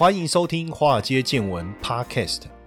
欢迎收听《华尔街见闻》Podcast。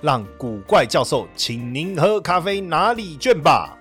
让古怪教授请您喝咖啡拿礼券吧。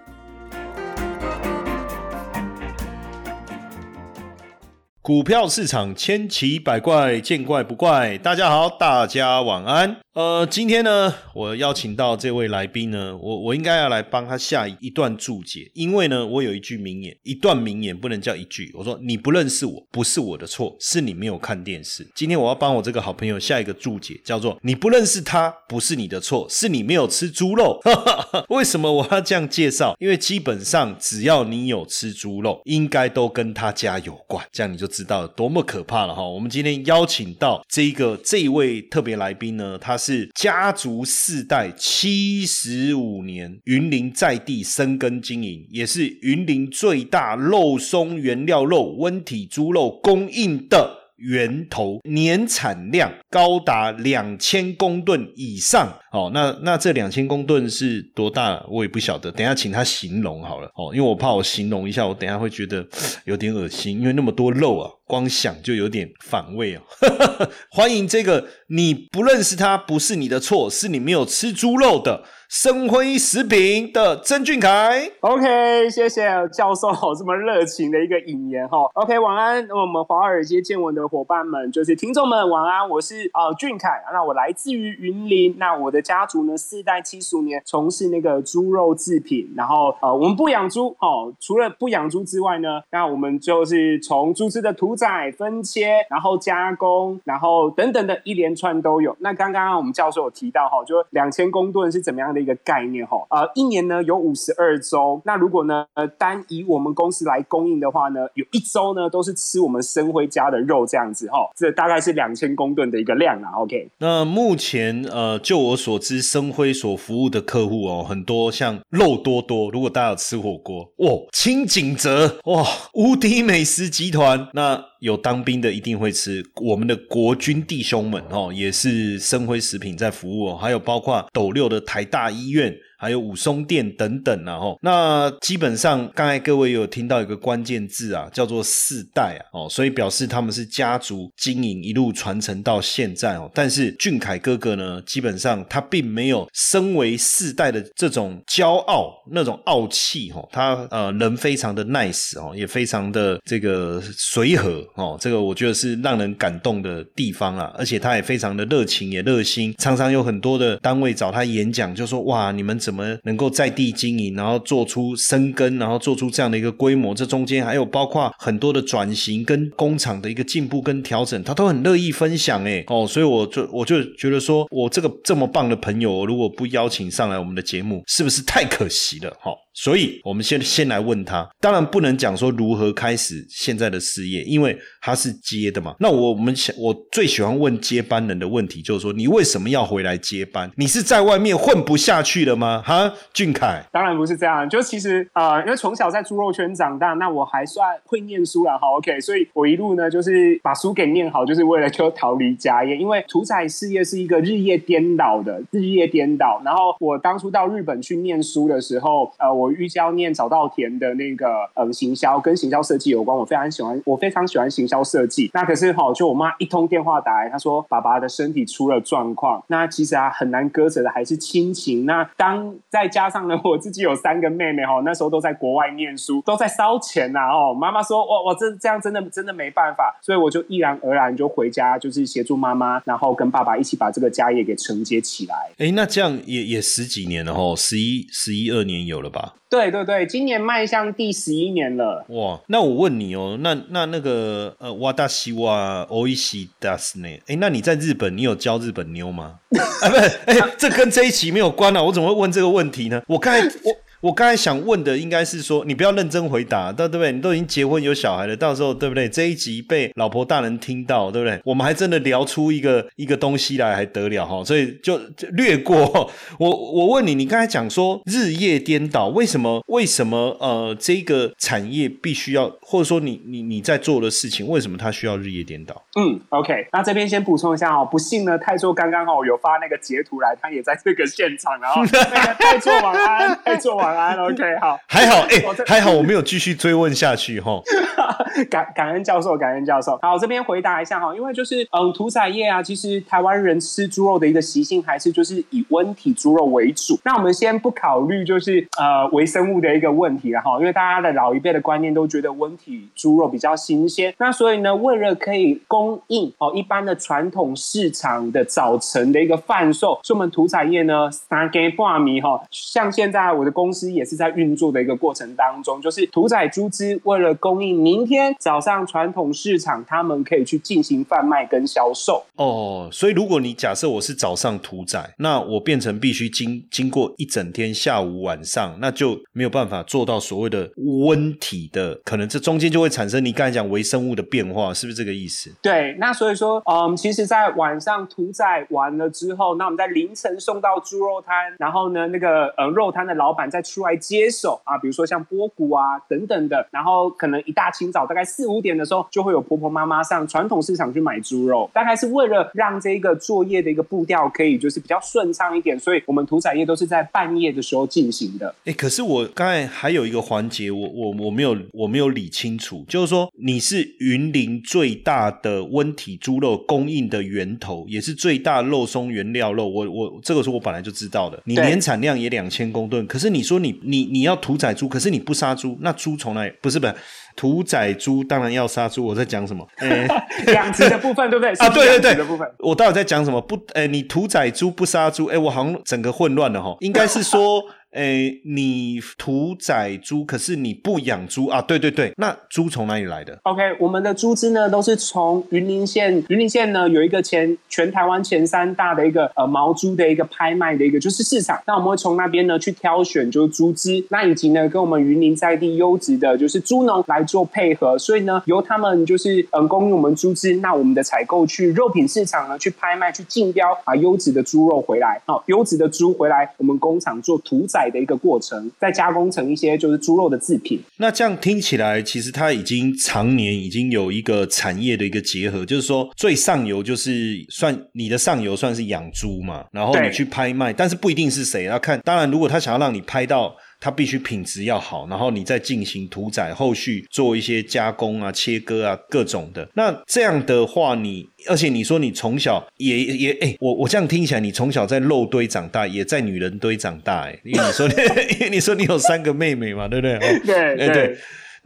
股票市场千奇百怪，见怪不怪。大家好，大家晚安。呃，今天呢，我邀请到这位来宾呢，我我应该要来帮他下一段注解，因为呢，我有一句名言，一段名言不能叫一句。我说你不认识我，不是我的错，是你没有看电视。今天我要帮我这个好朋友下一个注解，叫做你不认识他，不是你的错，是你没有吃猪肉。为什么我要这样介绍？因为基本上只要你有吃猪肉，应该都跟他家有关，这样你就知道多么可怕了哈。我们今天邀请到这一个这一位特别来宾呢，他是。家族四代七十五年，云林在地生根经营，也是云林最大肉松原料肉温体猪肉供应的。源头年产量高达两千公吨以上哦，那那这两千公吨是多大？我也不晓得，等下请他形容好了哦，因为我怕我形容一下，我等下会觉得有点恶心，因为那么多肉啊，光想就有点反胃哦。欢迎这个你不认识他，不是你的错，是你没有吃猪肉的。生辉食品的曾俊凯，OK，谢谢教授这么热情的一个引言哈。OK，晚安，我们华尔街见闻的伙伴们，就是听众们晚安，我是啊俊凯，那我来自于云林，那我的家族呢四代七十五年从事那个猪肉制品，然后呃我们不养猪哦，除了不养猪之外呢，那我们就是从猪只的屠宰、分切，然后加工，然后等等的一连串都有。那刚刚我们教授有提到哈，就两千公吨是怎么样的？一个概念哈，呃，一年呢有五十二周，那如果呢，呃，单以我们公司来供应的话呢，有一周呢都是吃我们生辉家的肉这样子哈，这大概是两千公吨的一个量啊。OK，那目前呃，就我所知，生辉所服务的客户哦，很多像肉多多，如果大家有吃火锅，哇，清景泽哇，无敌美食集团那。有当兵的一定会吃，我们的国军弟兄们哦，也是生辉食品在服务哦，还有包括斗六的台大医院。还有武松店等等啊，吼，那基本上刚才各位有听到一个关键字啊，叫做四代啊，哦，所以表示他们是家族经营一路传承到现在哦。但是俊凯哥哥呢，基本上他并没有身为四代的这种骄傲那种傲气哦，他呃人非常的 nice 哦，也非常的这个随和哦，这个我觉得是让人感动的地方啊，而且他也非常的热情也热心，常常有很多的单位找他演讲，就说哇你们。怎么能够在地经营，然后做出生根，然后做出这样的一个规模？这中间还有包括很多的转型跟工厂的一个进步跟调整，他都很乐意分享。哎，哦，所以我就我就觉得说，我这个这么棒的朋友，如果不邀请上来我们的节目，是不是太可惜了？哈。所以，我们先先来问他，当然不能讲说如何开始现在的事业，因为他是接的嘛。那我们想，我最喜欢问接班人的问题，就是说，你为什么要回来接班？你是在外面混不下去了吗？哈，俊凯，当然不是这样。就其实啊，因为从小在猪肉圈长大，那我还算会念书了，好 OK。所以我一路呢，就是把书给念好，就是为了就逃离家业。因为屠宰事业是一个日夜颠倒的，日夜颠倒。然后我当初到日本去念书的时候，呃，我。我预计要念早稻田的那个嗯行销跟行销设计有关，我非常喜欢，我非常喜欢行销设计。那可是哈，就我妈一通电话打来，她说爸爸的身体出了状况。那其实啊，很难割舍的还是亲情。那当再加上呢，我自己有三个妹妹哈，那时候都在国外念书，都在烧钱呐哦。妈妈说，我我这这样真的真的没办法，所以我就毅然而然就回家，就是协助妈妈，然后跟爸爸一起把这个家业给承接起来。哎，那这样也也十几年了哈，十一十一二年有了吧？对对对，今年迈向第十一年了。哇，那我问你哦，那那那个呃，哇达西哇欧伊西达斯呢，哎，那你在日本，你有教日本妞吗？啊，不是，哎，这跟这一期没有关啊，我怎么会问这个问题呢？我刚才我。我刚才想问的应该是说，你不要认真回答，对不对？你都已经结婚有小孩了，到时候对不对？这一集被老婆大人听到，对不对？我们还真的聊出一个一个东西来，还得了哈？所以就略过。我 我问你，你刚才讲说日夜颠倒，为什么？为什么？呃，这个产业必须要，或者说你你你在做的事情，为什么它需要日夜颠倒？嗯，OK，那这边先补充一下哦，不幸呢，泰硕刚刚哦有发那个截图来，他也在这个现场，然后 那个泰硕晚安，泰硕晚安，OK，好，还好，哎，还好我没有继续追问下去哈。感感恩教授，感恩教授。好，这边回答一下哈，因为就是嗯，屠宰业啊，其实台湾人吃猪肉的一个习性还是就是以温体猪肉为主。那我们先不考虑就是呃微生物的一个问题了哈，因为大家的老一辈的观念都觉得温体猪肉比较新鲜。那所以呢，为了可以供应哦一般的传统市场的早晨的一个贩售，所以我们屠宰业呢三更半米哈，像现在我的公司也是在运作的一个过程当中，就是屠宰猪只为了供应明天。早上传统市场，他们可以去进行贩卖跟销售哦。所以，如果你假设我是早上屠宰，那我变成必须经经过一整天，下午晚上，那就没有办法做到所谓的温体的，可能这中间就会产生你刚才讲微生物的变化，是不是这个意思？对，那所以说，嗯，其实，在晚上屠宰完了之后，那我们在凌晨送到猪肉摊，然后呢，那个呃肉摊的老板再出来接手啊，比如说像波谷啊等等的，然后可能一大清早大概。四五点的时候，就会有婆婆妈妈上传统市场去买猪肉，大概是为了让这个作业的一个步调可以就是比较顺畅一点，所以我们屠宰业都是在半夜的时候进行的。哎，可是我刚才还有一个环节，我我我没有我没有理清楚，就是说你是云林最大的温体猪肉供应的源头，也是最大肉松原料肉。我我这个是我本来就知道的，你年产量也两千公吨，可是你说你你你要屠宰猪，可是你不杀猪，那猪从来不是不是。屠宰猪当然要杀猪，我在讲什么？养殖的部分对不对？啊，对对对，的部分，我到底在讲什么？不，哎，你屠宰猪不杀猪，哎，我好像整个混乱了哈，应该是说。哎，你屠宰猪，可是你不养猪啊？对对对，那猪从哪里来的？OK，我们的猪只呢，都是从云林县。云林县呢，有一个前全台湾前三大的一个呃毛猪的一个拍卖的一个就是市场。那我们会从那边呢去挑选，就是猪只，那以及呢跟我们云林在地优质的，就是猪农来做配合。所以呢，由他们就是嗯供应我们猪只，那我们的采购去肉品市场呢去拍卖，去竞标啊优质的猪肉回来，好优质的猪回来，我们工厂做屠宰。的一个过程，再加工成一些就是猪肉的制品。那这样听起来，其实它已经常年已经有一个产业的一个结合，就是说最上游就是算你的上游算是养猪嘛，然后你去拍卖，但是不一定是谁要看。当然，如果他想要让你拍到。它必须品质要好，然后你再进行屠宰，后续做一些加工啊、切割啊各种的。那这样的话，你而且你说你从小也 也哎，我我这样听起来，你从小在肉堆长大，也在女人堆长大哎，因为你说因为你说你有三个妹妹嘛，对不对？对 对。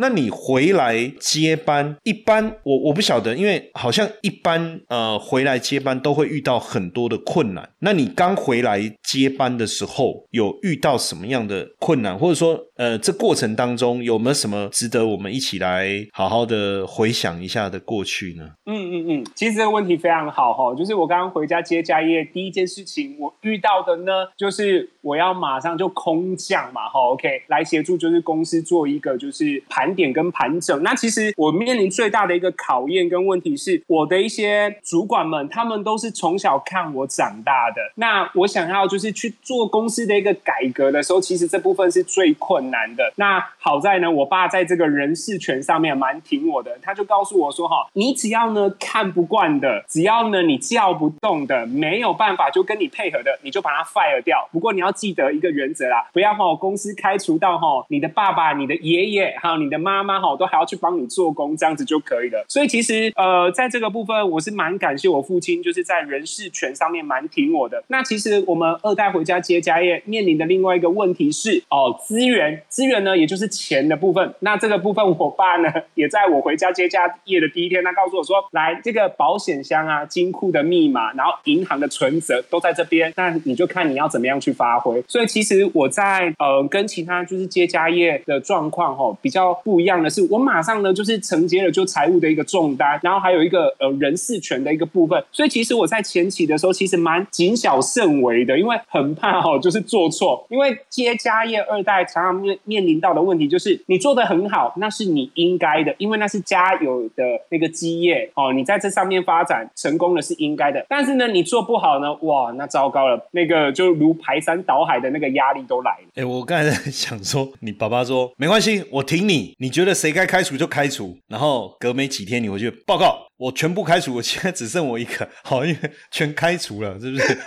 那你回来接班，一般我我不晓得，因为好像一般呃回来接班都会遇到很多的困难。那你刚回来接班的时候，有遇到什么样的困难，或者说呃这过程当中有没有什么值得我们一起来好好的回想一下的过去呢？嗯嗯嗯，其实这个问题非常好哈，就是我刚刚回家接家业，第一件事情我遇到的呢，就是我要马上就空降嘛哈，OK，来协助就是公司做一个就是盘。点跟盘整，那其实我面临最大的一个考验跟问题是，我的一些主管们，他们都是从小看我长大的。那我想要就是去做公司的一个改革的时候，其实这部分是最困难的。那好在呢，我爸在这个人事权上面蛮挺我的，他就告诉我说：“哈，你只要呢看不惯的，只要呢你叫不动的，没有办法就跟你配合的，你就把他 fire 掉。不过你要记得一个原则啦，不要哈公司开除到哈你的爸爸、你的爷爷还有你的。”妈妈哈，都还要去帮你做工，这样子就可以了。所以其实呃，在这个部分，我是蛮感谢我父亲，就是在人事权上面蛮挺我的。那其实我们二代回家接家业面临的另外一个问题是哦，资源资源呢，也就是钱的部分。那这个部分，我爸呢，也在我回家接家业的第一天，他告诉我说：“来，这个保险箱啊，金库的密码，然后银行的存折都在这边。那你就看你要怎么样去发挥。”所以其实我在呃跟其他就是接家业的状况哈比较不一样的是，我马上呢就是承接了就财务的一个重担，然后还有一个呃人事权的一个部分。所以其实我在前期的时候，其实蛮谨小慎微的，因为很怕哈就是做错。因为接家业二代常常面面临到的问题就是，你做的很好，那是你应该的，因为那是家有的那个基业哦，你在这上面发展成功了是应该的。但是呢，你做不好呢，哇，那糟糕了，那个就如排山倒海的那个压力都来了。哎，我刚才在 想说，你爸爸说没关系，我挺你，你觉得谁该开除就开除，然后隔没几天你回去报告。我全部开除，我现在只剩我一个，好，因为全开除了，是不是？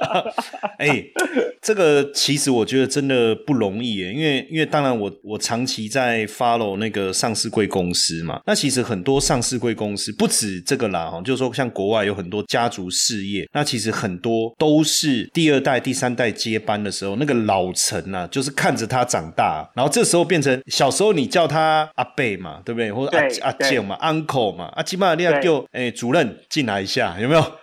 哎，这个其实我觉得真的不容易耶，因为因为当然我我长期在 follow 那个上市贵公司嘛，那其实很多上市贵公司不止这个啦，哈，就是说像国外有很多家族事业，那其实很多都是第二代、第三代接班的时候，那个老臣啊，就是看着他长大，然后这时候变成小时候你叫他阿贝嘛，对不对？或者阿阿健嘛，uncle 嘛，啊，起码你要。就哎，主任进来一下，有没有？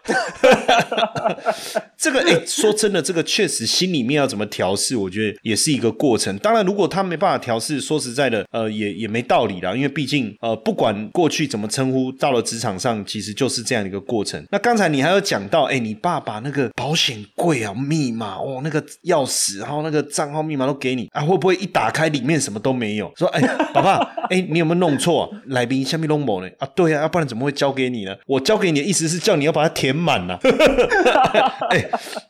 这个哎，说真的，这个确实心里面要怎么调试，我觉得也是一个过程。当然，如果他没办法调试，说实在的，呃，也也没道理啦。因为毕竟，呃，不管过去怎么称呼，到了职场上，其实就是这样一个过程。那刚才你还有讲到，哎，你爸把那个保险柜啊、密码哦、那个钥匙，然后那个账号密码都给你啊，会不会一打开里面什么都没有？说哎，爸爸，哎，你有没有弄错？来宾下面弄某呢？啊，对啊，要不然怎么会？交给你了，我交给你的意思是叫你要把它填满了。哎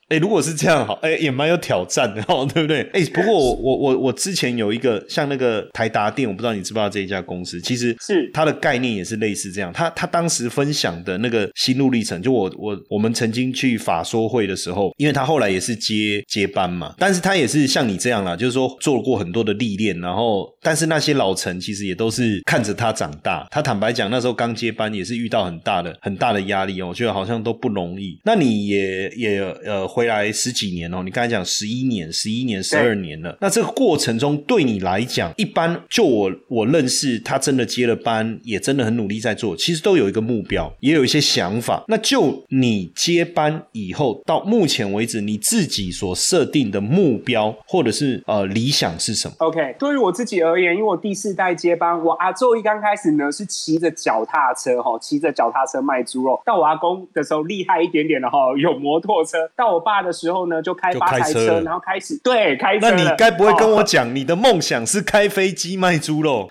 哎，如果是这样好，哎也蛮有挑战的哦，对不对？哎，不过我我我我之前有一个像那个台达电，我不知道你知不知道这一家公司，其实是它的概念也是类似这样。他他当时分享的那个心路历程，就我我我们曾经去法说会的时候，因为他后来也是接接班嘛，但是他也是像你这样啦，就是说做过很多的历练，然后但是那些老臣其实也都是看着他长大。他坦白讲，那时候刚接班也是。遇到很大的很大的压力哦，我觉得好像都不容易。那你也也呃回来十几年哦，你刚才讲十一年、十一年、十二年了。那这个过程中对你来讲，一般就我我认识他真的接了班，也真的很努力在做，其实都有一个目标，也有一些想法。那就你接班以后到目前为止，你自己所设定的目标或者是呃理想是什么？OK，对于我自己而言，因为我第四代接班，我阿周一刚开始呢是骑着脚踏车哈。骑着脚踏车卖猪肉，到我阿公的时候厉害一点点的哈，有摩托车。到我爸的时候呢，就开发财车，然后开始对开车。那你该不会跟我讲，你的梦想是开飞机卖猪肉？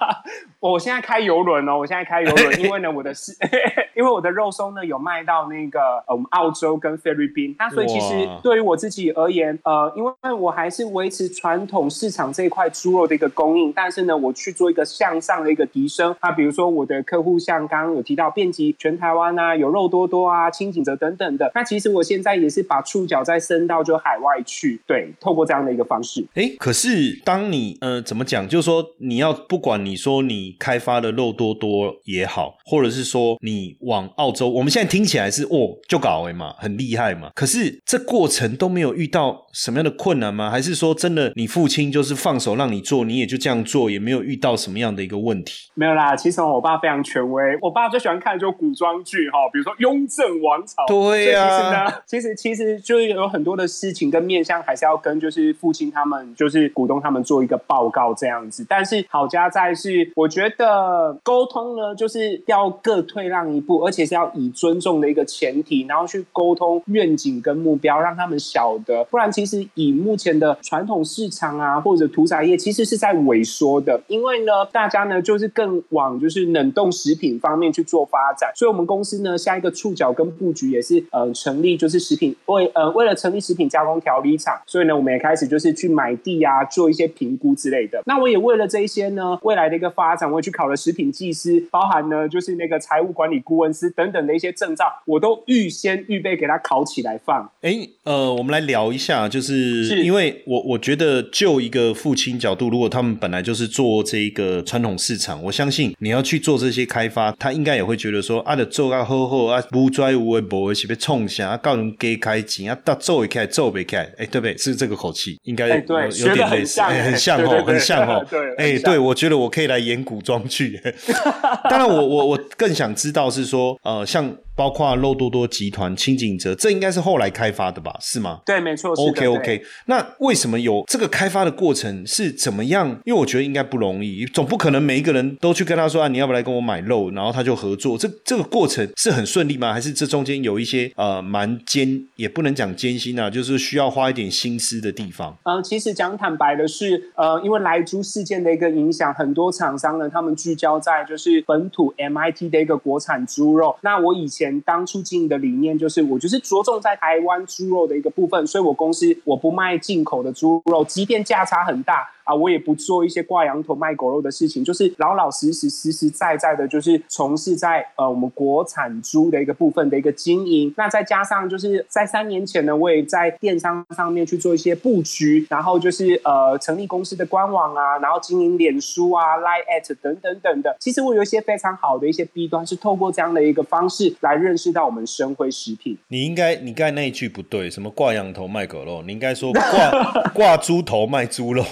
我现在开游轮哦，我现在开游轮，因为呢，我的是，因为我的肉松呢有卖到那个呃，我们澳洲跟菲律宾，那所以其实对于我自己而言，呃，因为我还是维持传统市场这一块猪肉的一个供应，但是呢，我去做一个向上的一个提升。那比如说我的客户像刚刚有提到遍及全台湾啊，有肉多多啊、清景泽等等的，那其实我现在也是把触角再伸到就海外去，对，透过这样的一个方式。哎，可是当你呃怎么讲，就是说你要不管你说你。开发的肉多多也好，或者是说你往澳洲，我们现在听起来是哦就搞哎嘛，很厉害嘛。可是这过程都没有遇到什么样的困难吗？还是说真的你父亲就是放手让你做，你也就这样做，也没有遇到什么样的一个问题？没有啦，其实我爸非常权威，我爸最喜欢看就古装剧哈，比如说《雍正王朝》。对呀，其实呢，其实其实就有很多的事情跟面向，还是要跟就是父亲他们就是股东他们做一个报告这样子。但是好家在是，我觉觉得沟通呢，就是要各退让一步，而且是要以尊重的一个前提，然后去沟通愿景跟目标，让他们晓得。不然，其实以目前的传统市场啊，或者屠宰业，其实是在萎缩的。因为呢，大家呢就是更往就是冷冻食品方面去做发展。所以，我们公司呢下一个触角跟布局也是呃成立，就是食品为呃为了成立食品加工调理厂，所以呢，我们也开始就是去买地啊，做一些评估之类的。那我也为了这一些呢未来的一个发展。我也去考了食品技师，包含呢就是那个财务管理顾问师等等的一些证照，我都预先预备给他考起来放。哎，呃，我们来聊一下，就是是因为我我觉得就一个父亲角度，如果他们本来就是做这一个传统市场，我相信你要去做这些开发，他应该也会觉得说，啊，的做啊好好啊，不拽无为无为是被冲下，啊，告人给开钱啊，到做一开做不开，哎，对不对？是这个口气，应该哎对有点很像哎很像哦，很像哦，对很哎，像对，我觉得我可以来演古古装剧。当然我，我我更想知道是说，呃，像包括肉多多集团、清景泽，这应该是后来开发的吧？是吗？对，没错。OK 对 OK，那为什么有这个开发的过程是怎么样？因为我觉得应该不容易，总不可能每一个人都去跟他说啊，你要不要来跟我买肉，然后他就合作。这这个过程是很顺利吗？还是这中间有一些呃蛮艰，也不能讲艰辛啊，就是需要花一点心思的地方？嗯，其实讲坦白的是，呃，因为莱猪事件的一个影响，很多厂商呢，他们聚焦在就是本土 MIT 的一个国产猪肉。那我以前当初经营的理念就是，我就是着重在台湾猪肉的一个部分，所以我公司我不卖进口的猪肉，即便价差很大。啊，我也不做一些挂羊头卖狗肉的事情，就是老老实实、实实在在的，就是从事在呃我们国产猪的一个部分的一个经营。那再加上就是在三年前呢，我也在电商上面去做一些布局，然后就是呃成立公司的官网啊，然后经营脸书啊、Line at 等等等的。其实我有一些非常好的一些 B 端，是透过这样的一个方式来认识到我们生辉食品。你应该，你刚才那一句不对，什么挂羊头卖狗肉，你应该说挂 挂猪头卖猪肉，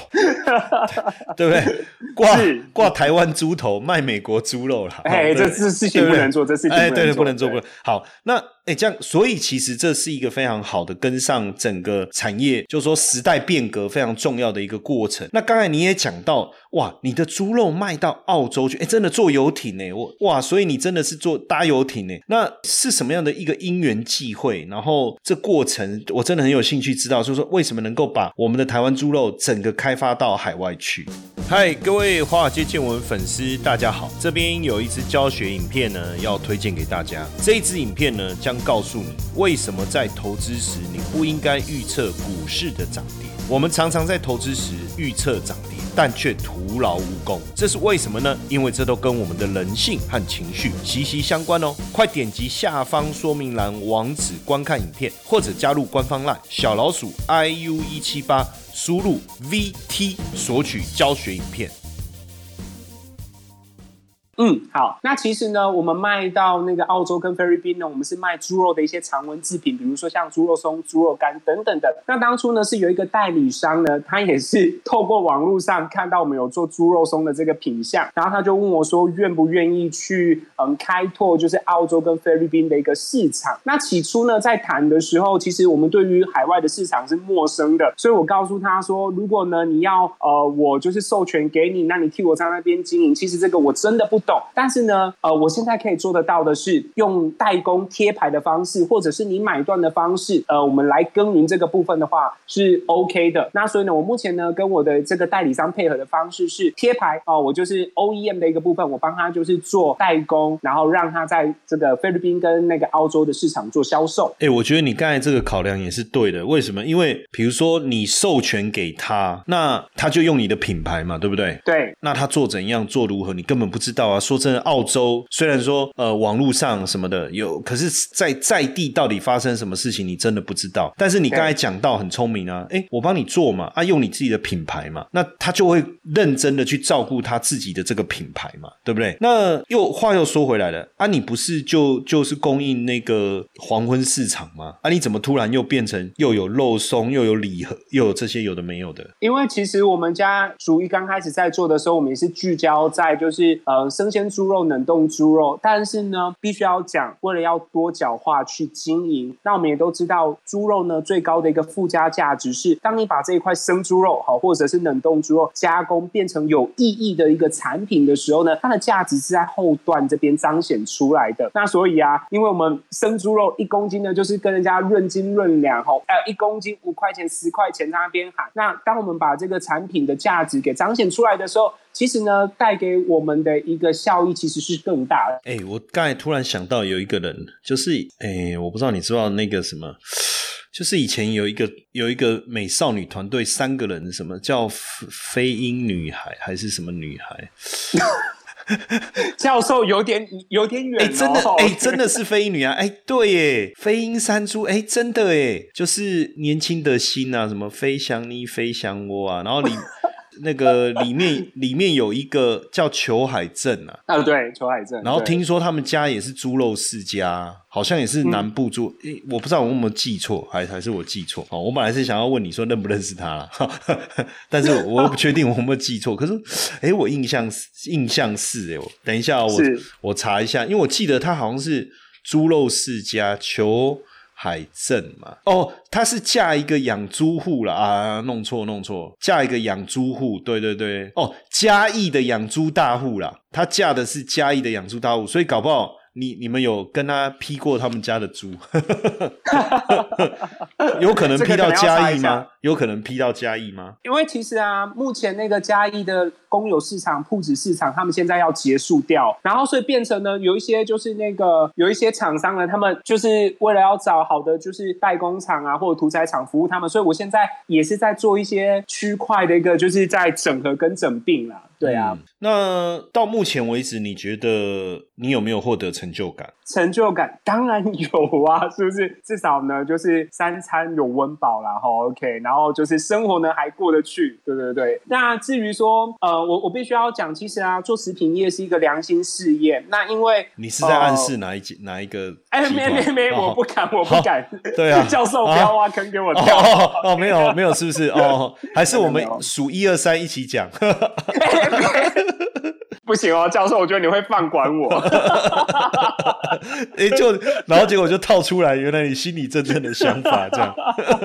对不对？挂是挂台湾猪头卖美国猪肉了。哎，对这这事情不能做，这事情哎，对对，不不能做，不对能。好，那哎，这样，所以其实这是一个非常好的跟上整个产业，就是说时代变革非常重要的一个过程。那刚才你也讲到，哇，你的猪肉卖到澳洲去，哎，真的坐游艇呢，我哇，所以你真的是坐搭游艇呢。那是什么样的一个因缘际会？然后这过程，我真的很有兴趣知道，就是说为什么能够把我们的台湾猪肉整个开发到海外去？嗨，各位华尔街见闻粉丝，大家好！这边有一支教学影片呢，要推荐给大家。这一支影片呢，将告诉你为什么在投资时你不应该预测股市的涨跌。我们常常在投资时预测涨跌，但却徒劳无功，这是为什么呢？因为这都跟我们的人性和情绪息息相关哦。快点击下方说明栏网址观看影片，或者加入官方 LINE 小老鼠 iu 一七八。输入 VT 索取教学影片。嗯，好。那其实呢，我们卖到那个澳洲跟菲律宾呢，我们是卖猪肉的一些常温制品，比如说像猪肉松、猪肉干等等的。那当初呢，是有一个代理商呢，他也是 透过网络上看到我们有做猪肉松的这个品相，然后他就问我说，愿不愿意去嗯开拓就是澳洲跟菲律宾的一个市场。那起初呢，在谈的时候，其实我们对于海外的市场是陌生的，所以我告诉他说，如果呢你要呃我就是授权给你，那你替我在那边经营，其实这个我真的不懂。但是呢，呃，我现在可以做得到的是用代工贴牌的方式，或者是你买断的方式，呃，我们来耕耘这个部分的话是 OK 的。那所以呢，我目前呢跟我的这个代理商配合的方式是贴牌哦、我就是 OEM 的一个部分，我帮他就是做代工，然后让他在这个菲律宾跟那个澳洲的市场做销售。哎、我觉得你刚才这个考量也是对的。为什么？因为比如说你授权给他，那他就用你的品牌嘛，对不对？对，那他做怎样做如何，你根本不知道啊。说真的，澳洲虽然说呃网络上什么的有，可是在在地到底发生什么事情，你真的不知道。但是你刚才讲到很聪明啊，哎，我帮你做嘛，啊，用你自己的品牌嘛，那他就会认真的去照顾他自己的这个品牌嘛，对不对？那又话又说回来了，啊，你不是就就是供应那个黄昏市场吗？啊，你怎么突然又变成又有肉松，又有礼盒，又有这些有的没有的？因为其实我们家属于刚开始在做的时候，我们也是聚焦在就是呃生鲜猪肉、冷冻猪肉，但是呢，必须要讲，为了要多角化去经营，那我们也都知道，猪肉呢最高的一个附加价值是，当你把这一块生猪肉好，或者是冷冻猪肉加工变成有意义的一个产品的时候呢，它的价值是在后段这边彰显出来的。那所以啊，因为我们生猪肉一公斤呢，就是跟人家论斤论两吼，呃，一公斤五块钱、十块钱在那边喊。那当我们把这个产品的价值给彰显出来的时候，其实呢，带给我们的一个效益其实是更大的。哎、我刚才突然想到有一个人，就是哎、我不知道你知道那个什么，就是以前有一个有一个美少女团队，三个人，什么叫飞飞鹰女孩还是什么女孩？教授有点有点远、哦，哎、真的，哎、真的是飞鹰女啊！哎、对耶，飞鹰山猪，哎、真的哎，就是年轻的心啊，什么飞翔你飞翔我啊，然后里那个里面 里面有一个叫裘海正啊，啊，对，裘海正，然后对听说他们家也是猪肉世家，好像也是南部猪，诶、我不知道我有没有记错，还还是我记错哦。我本来是想要问你说认不认识他啦，但是我又不确定我有没有记错。可是，诶、我印象是印象是诶、我等一下哦、我我查一下，因为我记得他好像是猪肉世家裘海正嘛，哦，他是嫁一个养猪户了啊，弄错弄错，嫁一个养猪户，对对对，哦，嘉义的养猪大户啦，他嫁的是嘉义的养猪大户，所以搞不好你你们有跟他批过他们家的猪，有可能批到嘉义吗？有可能批到嘉义吗？因为其实啊，目前那个嘉义的公有市场、铺子市场，他们现在要结束掉，然后所以变成呢，有一些就是那个有一些厂商呢，他们就是为了要找好的就是代工厂啊或者屠宰场服务他们，所以我现在也是在做一些区块的一个就是在整合跟整并啦。对啊，嗯那到目前为止，你觉得你有没有获得成就感？成就感当然有啊，是不是？至少呢，就是三餐有温饱啦，哈，OK，然后就是生活呢还过得去，对对对。那至于说，呃，我我必须要讲，其实啊，做食品业是一个良心事业。那因为你是在暗示哪一集、哪一个 哎，团？没没没，哦我不敢，我不敢。对啊 教授不要挖坑给我哦跳。哦 哦，没有没有，是不是？哦，还是我们数一二三一起讲。不行哦，教授，我觉得你会放管我。哎、就然后结果就套出来，原来你心里真正的想法这样。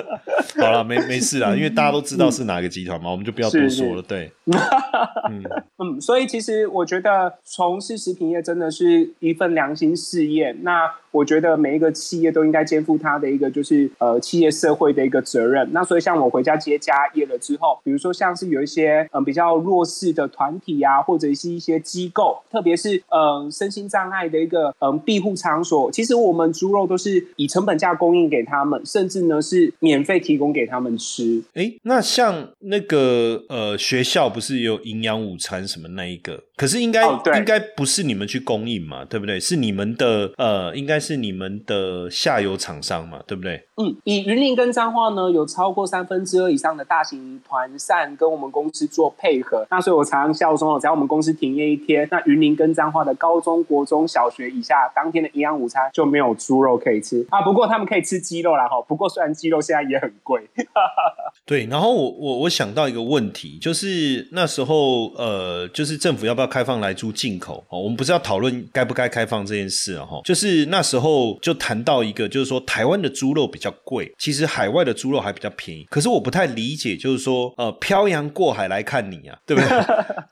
好了，没没事啦，因为大家都知道是哪个集团嘛，我们就不要多说了。对，嗯，所以其实我觉得从事食品业真的是一份良心事业。那我觉得每一个企业都应该肩负它的一个就是呃企业社会的一个责任。那所以像我回家接家业了之后，比如说像是有一些嗯比较弱势的团体啊，或者是一些机构，特别是嗯身心障碍的一个嗯庇护场所，其实我们猪肉都是以成本价供应给他们，甚至呢是免费提供给他们吃。哎、那像那个呃学校不是有营养午餐什么那一个？可是应该、哦应该不是你们去供应嘛，对不对？是你们的呃，应该是你们的下游厂商嘛，对不对？嗯，以云林跟彰化呢，有超过三分之二以上的大型团扇跟我们公司做配合。那所以我常常笑说，只要我们公司停业一天，那云林跟彰化的高中国中小学以下当天的营养午餐就没有猪肉可以吃啊。不过他们可以吃鸡肉啦哈。不过虽然鸡肉现在也很贵，对，然后我我我想到一个问题，就是那时候呃，就是政府要不要开放来猪进口哦？我们不是要讨论该不该开放这件事啊哈，就是那时候就谈到一个，就是说台湾的猪肉比较贵，其实海外的猪肉还比较便宜。可是我不太理解，就是说呃，漂洋过海来看你啊，对不对？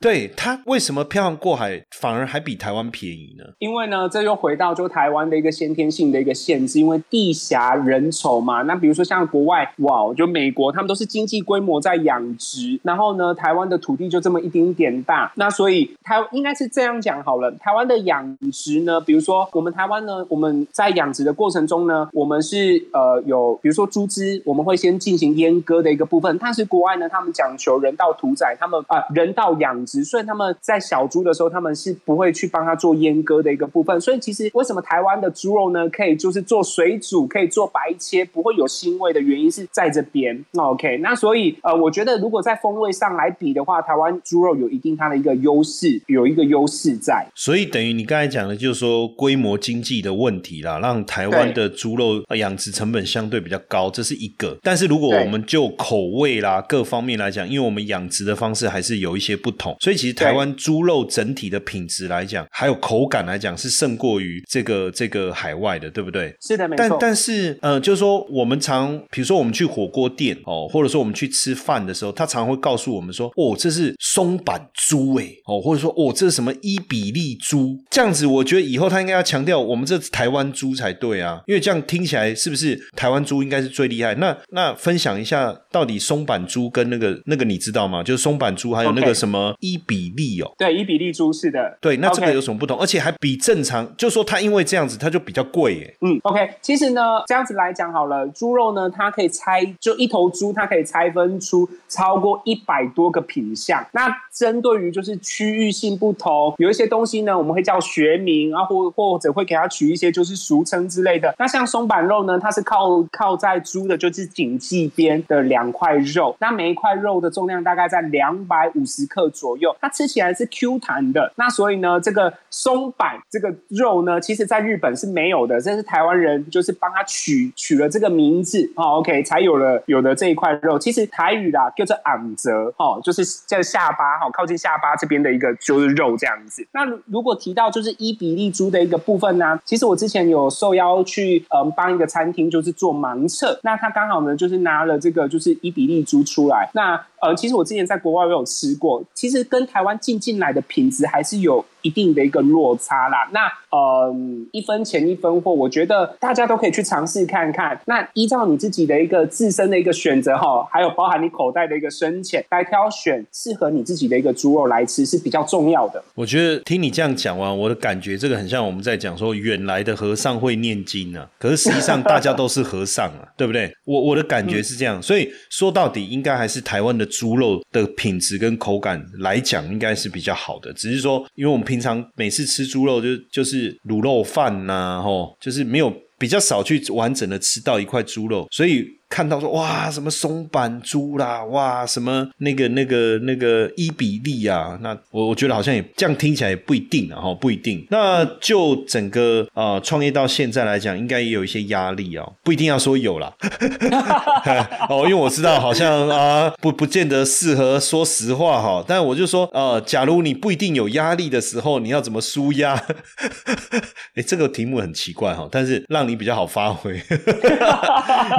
对他为什么漂洋过海反而还比台湾便宜呢？因为呢，这又回到就台湾的一个先天性的一个限制，因为地狭人稠嘛。那比如说像国外，哇，就美国，他们都是经济规模在养殖，然后呢，台湾的土地就这么一丁点大，那所以台应该是这样讲好了。台湾的养殖呢，比如说我们台湾呢，我们在养殖的过程中呢，我们是呃有比如说猪只，我们会先进行阉割的一个部分，但是国外呢，他们讲求人道屠宰，他们啊、人道养殖，所以他们在小猪的时候，他们是不会去帮他做阉割的一个部分。所以其实为什么台湾的猪肉呢，可以就是做水煮，可以做白切，不会有腥味的原因是在这边。那 OK，那所以呃，我觉得如果在风味上来比的话，台湾猪肉有一定它的一个优势，有一个优势在。所以等于你刚才讲的，就是说规模经济的问题啦，让台湾的猪肉呃养殖成本相对比较高，这是一个。但是如果我们就口味啦各方面来讲，因为我们养殖的方式还是有一些不同，所以其实台湾猪肉整体的品质来讲，还有口感来讲是胜过于这个这个海外的，对不对？是的，没但错。但但是呃，就是说我们常，比如说我们去火锅店哦，或者说我们去吃饭的时候，他常会告诉我们说，哦，这是松板猪诶，哦，或者说哦，这是什么伊比利猪，这样子，我觉得以后他应该要强调我们这是台湾猪才对啊，因为这样听起来是不是台湾猪应该是最厉害？那那分享一下，到底松板猪跟那个那个你知道吗？就是松板猪还有那个什么伊比利哦。对，伊比利猪是的，对，那这个有什么不同？而且还比正常，就说它因为这样子，它就比较贵耶。嗯，OK，其实呢，这样子来讲好了，猪肉呢，它可以拆，就一头猪，它可以拆分出超过一百多个品相。那针对于就是区域性不同，有一些东西呢，我们会叫学名啊，或或者会给它取一些就是俗称之类的。那像松板肉呢，它是靠靠在猪的就是颈际边的两块肉，那每一块肉的重量大概在两百五十克左右，它吃起来是 Q 弹的。那所以呢，这个松板这个肉呢，其实在日本是没有的，这是台湾人就是帮他取取了这个名字哦，OK 才有了有的这一块肉。其实台语啦叫做昂泽哦，就是在下巴哈靠近下巴这边的一个就是肉这样子。那如果提到就是伊比利猪的一个部分呢，其实我之之前有受邀去嗯帮一个餐厅就是做盲测，那他刚好呢就是拿了这个就是伊比利猪出来，那。呃，其实我之前在国外也有吃过，其实跟台湾进进来的品质还是有一定的一个落差啦。那呃，一分钱一分货，我觉得大家都可以去尝试看看。那依照你自己的一个自身的一个选择哈，还有包含你口袋的一个深浅来挑选适合你自己的一个猪肉来吃是比较重要的。我觉得听你这样讲完，我的感觉这个很像我们在讲说远来的和尚会念经啊，可是实际上大家都是和尚啊，对不对？我我的感觉是这样，所以说到底应该还是台湾的。猪肉的品质跟口感来讲，应该是比较好的。只是说，因为我们平平常每次吃猪肉，就就是卤肉饭呐，吼，就是没有比较少去完整的吃到一块猪肉，所以。看到说哇什么松板猪啦哇什么那个那个那个伊比利啊那我我觉得好像也这样听起来也不一定啊哈不一定。那就整个啊创业到现在来讲应该也有一些压力哦不一定要说有啦。哦因为我知道好像啊不不见得适合说实话哈但我就说呃假如你不一定有压力的时候你要怎么舒压？哎这个题目很奇怪哈但是让你比较好发挥。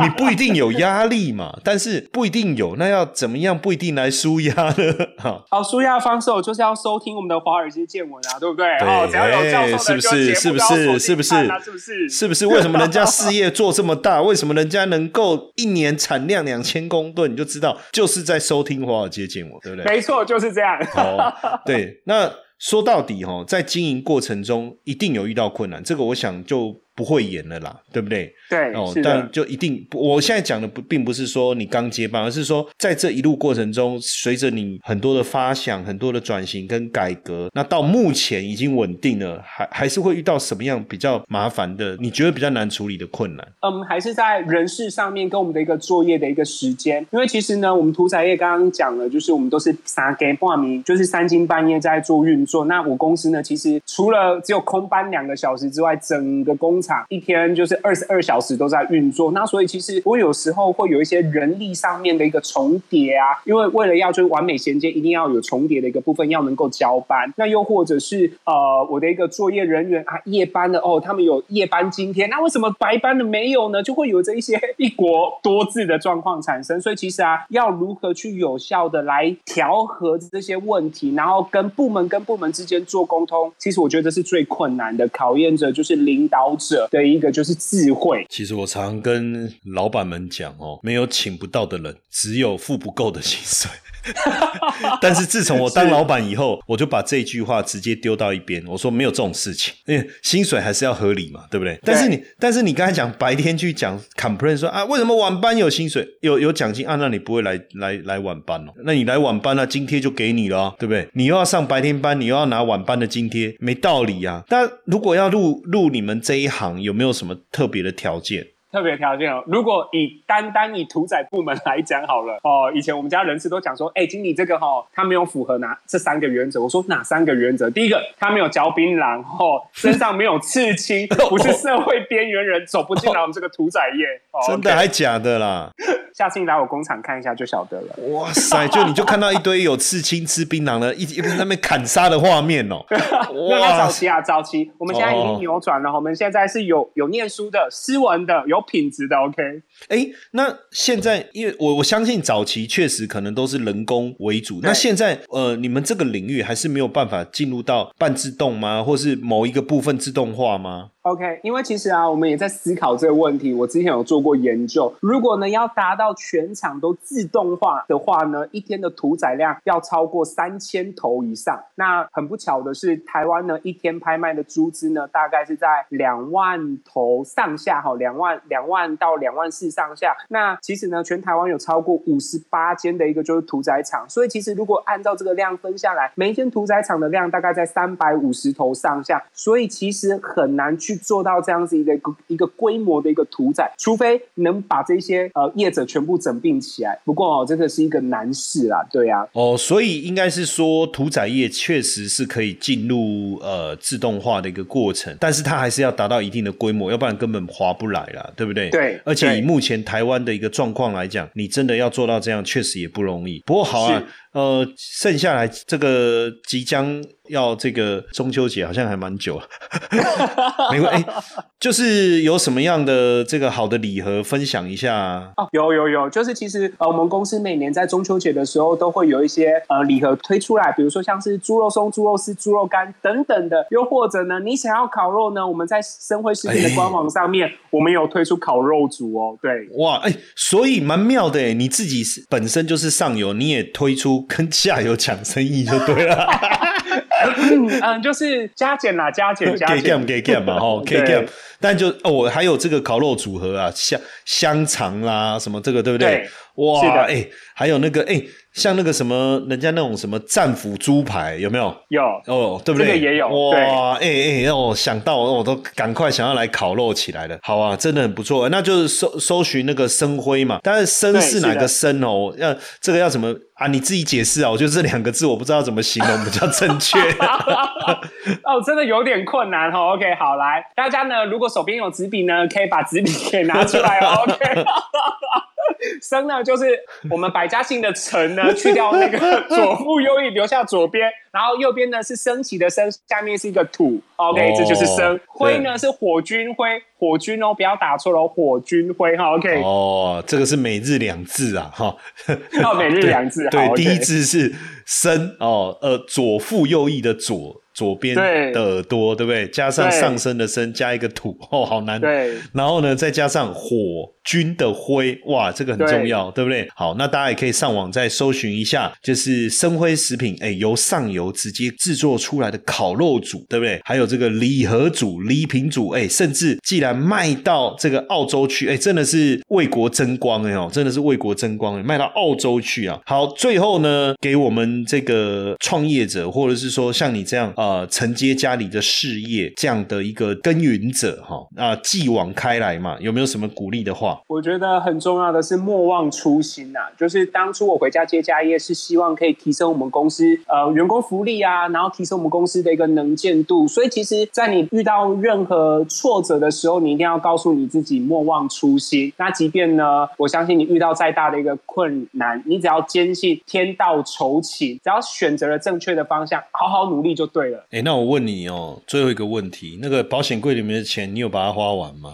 你不一定。有压力嘛？但是不一定有，那要怎么样？不一定来舒压呢？哈，好，舒压方式就是要收听我们的华尔街见闻啊，对不对？哦，只要有教授的，是不是？是不是？是不是？是不是？是不是？为什么人家事业做这么大？为什么人家能够一年产量两千公吨？你就知道，就是在收听华尔街见闻，对不对？没错，就是这样。哦，对。那说到底，哈，在经营过程中一定有遇到困难，这个我想就不会演了啦，对不对？对，哦，但就一定，我现在讲的不，并不是说你刚接班，而是说在这一路过程中，随着你很多的发想、很多的转型跟改革，那到目前已经稳定了，还还是会遇到什么样比较麻烦的？你觉得比较难处理的困难？嗯，还是在人事上面跟我们的一个作业的一个时间，因为其实呢，我们屠宰业刚刚讲了，就是我们都是三更半夜，就是三更半夜在做运作。那我公司呢，其实除了只有空班两个小时之外，整个工厂一天就是二十二小时都在运作，那所以其实我有时候会有一些人力上面的一个重叠啊，因为为了要就完美衔接，一定要有重叠的一个部分要能够交班。那又或者是呃，我的一个作业人员啊，夜班的哦，他们有夜班今天，那为什么白班的没有呢？就会有着一些一国多制的状况产生。所以其实啊，要如何去有效的来调和这些问题，然后跟部门跟部门之间做沟通，其实我觉得是最困难的，考验着就是领导者的。一个就是智慧。其实我常跟老板们讲哦，没有请不到的人，只有付不够的薪水。但是自从我当老板以后，我就把这句话直接丢到一边。我说没有这种事情，因为薪水还是要合理嘛，对不对？但是你，但是你刚才讲白天去讲 complain 说啊，为什么晚班有薪水、有有奖金啊？那你不会来来来晚班哦？那你来晚班那津贴就给你了，对不对？你又要上白天班，你又要拿晚班的津贴，没道理啊！但如果要入入你们这一行，有没有什么特别的条件？特别条件哦，如果以单单以屠宰部门来讲好了 哦，以前我们家人事都讲说，哎，经理这个哈，他没有符合哪这三个原则。我说哪三个原则？第一个，他没有嚼槟榔，哦，身上没有刺青，不是社会边缘人，走不进来我们这个屠宰业。真的还假的啦？下次你来我工厂看一下就晓得了。哇塞，就你就看到一堆有刺青吃槟榔的，一一边那边砍杀的画面哦。哇，早期啊，早期，我们现在已经扭转了，我们现在是有有念书的、斯文的、有品质的。OK，哎，那现在因为我我相信早期确实可能都是人工为主，那现在呃，你们这个领域还是没有办法进入到半自动吗？或是某一个部分自动化吗？OK，因为其实啊，我们也在思考这个问题。我之前有做过研究，如果呢要达到全场都自动化的话呢，一天的屠宰量要超过三千头以上。那很不巧的是，台湾呢一天拍卖的猪只呢，大概是在两万头上下哈，两万两万到两万四次上下。那其实呢，全台湾有超过五十八间的一个就是屠宰场，所以其实如果按照这个量分下来，每一间屠宰场的量大概在三百五十头上下，所以其实很难去做到这样子一个一个规模的一个屠宰，除非能把这些呃业者全部整并起来。不过哦，这个是一个难事啦，对啊。哦，所以应该是说屠宰业确实是可以进入呃自动化的一个过程，但是它还是要达到一定的规模，要不然根本划不来了，对不对？对。而且以目目前台湾的一个状况来讲，你真的要做到这样，确实也不容易。不过好啊。呃，剩下来这个即将要这个中秋节，好像还蛮久，没关系。就是有什么样的这个好的礼盒分享一下哦，有有有，就是其实呃，我们公司每年在中秋节的时候都会有一些呃礼盒推出来，比如说像是猪肉松、猪肉丝、猪肉干等等的，又或者呢，你想要烤肉呢，我们在生辉食品的官网上面，我们有推出烤肉组哦。对，哇，哎，所以蛮妙的，你自己本身就是上游，你也推出。跟下游抢生意就对了，嗯，就是加减啦，加减 加减，给 game 给嘛，哈，给 game，但就哦，我还有这个烤肉组合啊，香香肠啦，什么这个对不对？哇，哎，还有那个哎。像那个什么，人家那种什么战斧猪排有没有？有哦，对不对？这个也有哇！哎哎，让我想到，我都赶快想要来烤肉起来了。好啊，真的很不错。那就是搜搜寻那个生辉嘛，但是生是哪个生哦？要这个要怎么啊？你自己解释啊！我觉得这两个字我不知道怎么形容比较正确。哦，真的有点困难哈。OK，好来，大家呢，如果手边有纸笔呢，可以把纸笔给拿出来哦。OK。生呢，就是我们百家姓的陈呢，去掉那个 左腹右翼，留下左边，然后右边呢是升起的升，下面是一个土，OK，这就是生。灰呢是火军灰，火军哦，不要打错了，火军灰哈，OK。哦，这个是每日两字啊，哈，要 每日两字，对，第一字是生哦，呃，左腹右翼的左。左边的耳朵，对不对？加上上升的升，加一个土，哦，好难。对，然后呢，再加上火军的灰，哇，这个很重要，对不对？好，那大家也可以上网再搜寻一下，就是生辉食品，哎，由上游直接制作出来的烤肉组，对不对？还有这个礼盒组、礼品组，哎，甚至既然卖到这个澳洲去，哎，真的是为国争光，哎哦，真的是为国争光，卖到澳洲去啊。好，最后呢，给我们这个创业者，或者是说像你这样啊。呃，承接家里的事业这样的一个耕耘者哈，啊，继往开来嘛，有没有什么鼓励的话？我觉得很重要的是莫忘初心呐，就是当初我回家接家业是希望可以提升我们公司呃员工福利啊，然后提升我们公司的一个能见度。所以其实，在你遇到任何挫折的时候，你一定要告诉你自己莫忘初心。那即便呢，我相信你遇到再大的一个困难，你只要坚信天道酬勤，只要选择了正确的方向，好好努力就对了。哎，那我问你哦，最后一个问题，那个保险柜里面的钱，你有把它花完吗？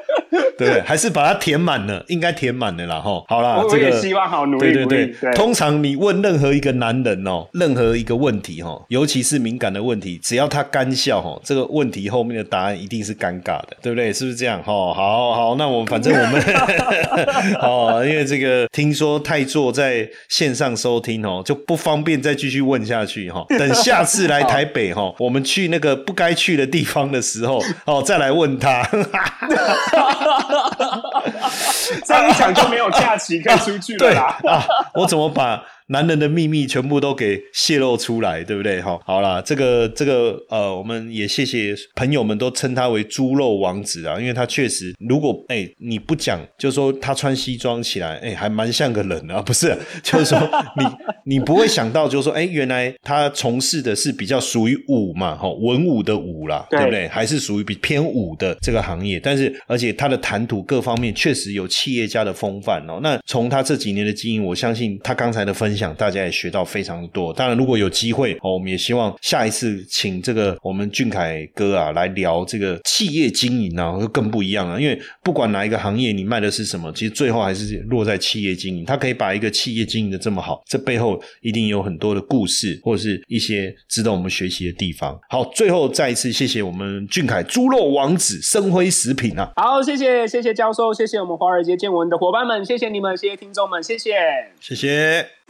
对，还是把它填满了，应该填满了啦哈。好啦，这个希望好努力。对对对，通常你问任何一个男人哦，任何一个问题哈，尤其是敏感的问题，只要他干笑哈，这个问题后面的答案一定是尴尬的，对不对？是不是这样？哈，好好，那我们反正我们 哦，因为这个听说泰座在线上收听哦，就不方便再继续问下去哈。等下次来台北哈，我们去那个不该去的地方的时候哦，再来问他。这样一讲就没有假期可以出去了啦！我怎么把？男人的秘密全部都给泄露出来，对不对？哈，好啦，这个这个呃，我们也谢谢朋友们都称他为猪肉王子啊，因为他确实，如果哎你不讲，就是说他穿西装起来，哎，还蛮像个人啊，不是？就是说 你你不会想到，就是说，哎，原来他从事的是比较属于武嘛，哈，文武的武啦，对不对？还是属于比偏武的这个行业，但是而且他的谈吐各方面确实有企业家的风范哦。那从他这几年的经营，我相信他刚才的分享。想大家也学到非常多。当然，如果有机会哦，我们也希望下一次请这个我们俊凯哥啊来聊这个企业经营啊，会更不一样啊。因为不管哪一个行业，你卖的是什么，其实最后还是落在企业经营。他可以把一个企业经营的这么好，这背后一定有很多的故事，或者是一些值得我们学习的地方。好，最后再一次谢谢我们俊凯猪肉王子生辉食品啊。好，谢谢谢谢教授，谢谢我们华尔街见闻的伙伴们，谢谢你们，谢谢听众们，谢谢谢谢。